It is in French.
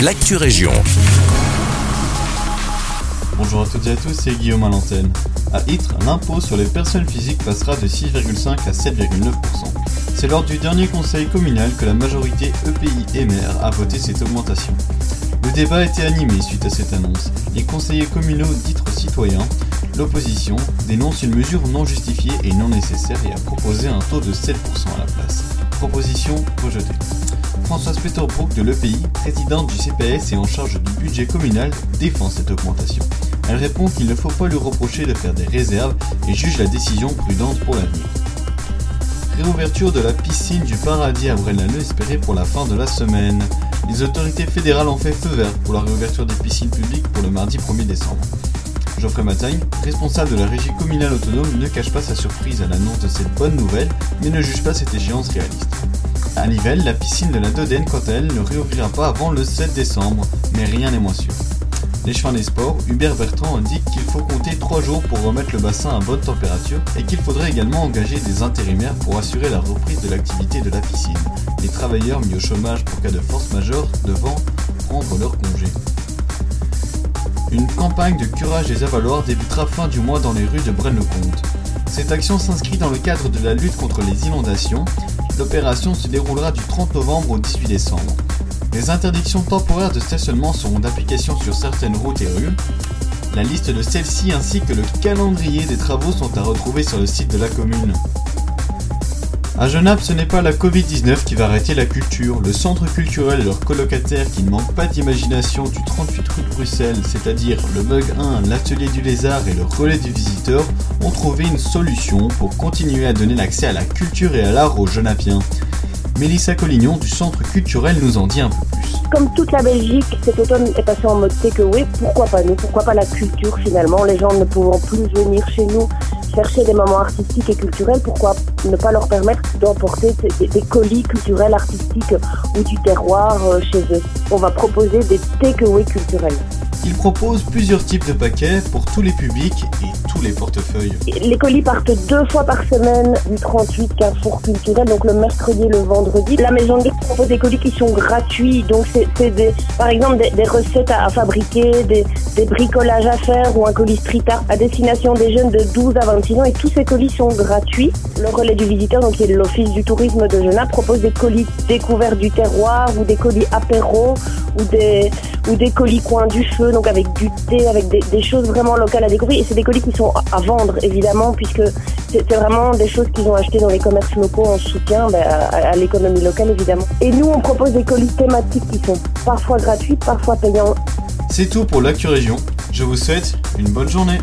l'actu région. Bonjour à toutes et à tous, c'est Guillaume à l'antenne. À Ytre, l'impôt sur les personnes physiques passera de 6,5 à 7,9%. C'est lors du dernier conseil communal que la majorité EPI et maire a voté cette augmentation. Le débat a été animé suite à cette annonce. Les conseillers communaux d'Ytre citoyens, l'opposition, dénoncent une mesure non justifiée et non nécessaire et a proposé un taux de 7% à la place. Proposition rejetée. Françoise Peterbrook de l'EPI, présidente du CPS et en charge du budget communal, défend cette augmentation. Elle répond qu'il ne faut pas lui reprocher de faire des réserves et juge la décision prudente pour l'avenir. Réouverture de la piscine du paradis à Brennaneux espérée pour la fin de la semaine. Les autorités fédérales ont fait feu vert pour la réouverture des piscines publiques pour le mardi 1er décembre. Geoffrey Matagne, responsable de la régie communale autonome, ne cache pas sa surprise à l'annonce de cette bonne nouvelle, mais ne juge pas cette échéance réaliste. À Nivelles, la piscine de la Dodène, quant à elle, ne réouvrira pas avant le 7 décembre, mais rien n'est moins sûr. Les chemins des sports, Hubert Bertrand indique qu'il faut compter 3 jours pour remettre le bassin à bonne température et qu'il faudrait également engager des intérimaires pour assurer la reprise de l'activité de la piscine, les travailleurs mis au chômage pour cas de force majeure devant prendre leur congé. Une campagne de curage des avaloirs débutera fin du mois dans les rues de Braine-le-Comte. Cette action s'inscrit dans le cadre de la lutte contre les inondations L'opération se déroulera du 30 novembre au 18 décembre. Les interdictions temporaires de stationnement seront d'application sur certaines routes et rues. La liste de celles-ci ainsi que le calendrier des travaux sont à retrouver sur le site de la commune. À Genappe, ce n'est pas la Covid-19 qui va arrêter la culture. Le centre culturel et leurs colocataires qui ne manquent pas d'imagination du 38 rue de Bruxelles, c'est-à-dire le Mug 1, l'atelier du lézard et le relais du visiteur, ont trouvé une solution pour continuer à donner l'accès à la culture et à l'art aux Genapiens. Mélissa Collignon du centre culturel nous en dit un peu. Comme toute la Belgique, cet automne est passé en mode takeaway. Pourquoi pas nous Pourquoi pas la culture finalement Les gens ne pouvant plus venir chez nous chercher des moments artistiques et culturels, pourquoi ne pas leur permettre d'emporter des, colis culturels, artistiques ou du terroir euh, chez eux? On va proposer des takeaways culturels. Il propose plusieurs types de paquets pour tous les publics et tous les portefeuilles. Les colis partent deux fois par semaine du 38 Carrefour culturel, donc le mercredi et le vendredi. La maison de propose des colis qui sont gratuits, donc c'est par exemple des, recettes à, fabriquer, des, bricolages à faire ou un colis street art à destination des jeunes de 12 à 26 ans et tous ces colis sont gratuits. Le relais du visiteur, donc qui est l'office du tourisme de Genappe, propose des colis découverts du terroir ou des colis apéro ou des, ou des colis coin du feu, donc avec du thé, avec des, choses vraiment locales à découvrir. Et c'est des colis qui sont à vendre, évidemment, puisque c'est vraiment des choses qu'ils ont achetées dans les commerces locaux en soutien ben, à, à l'économie locale, évidemment. Et nous, on propose des colis thématiques qui sont parfois gratuits, parfois payants. C'est tout pour l'actu région. Je vous souhaite une bonne journée.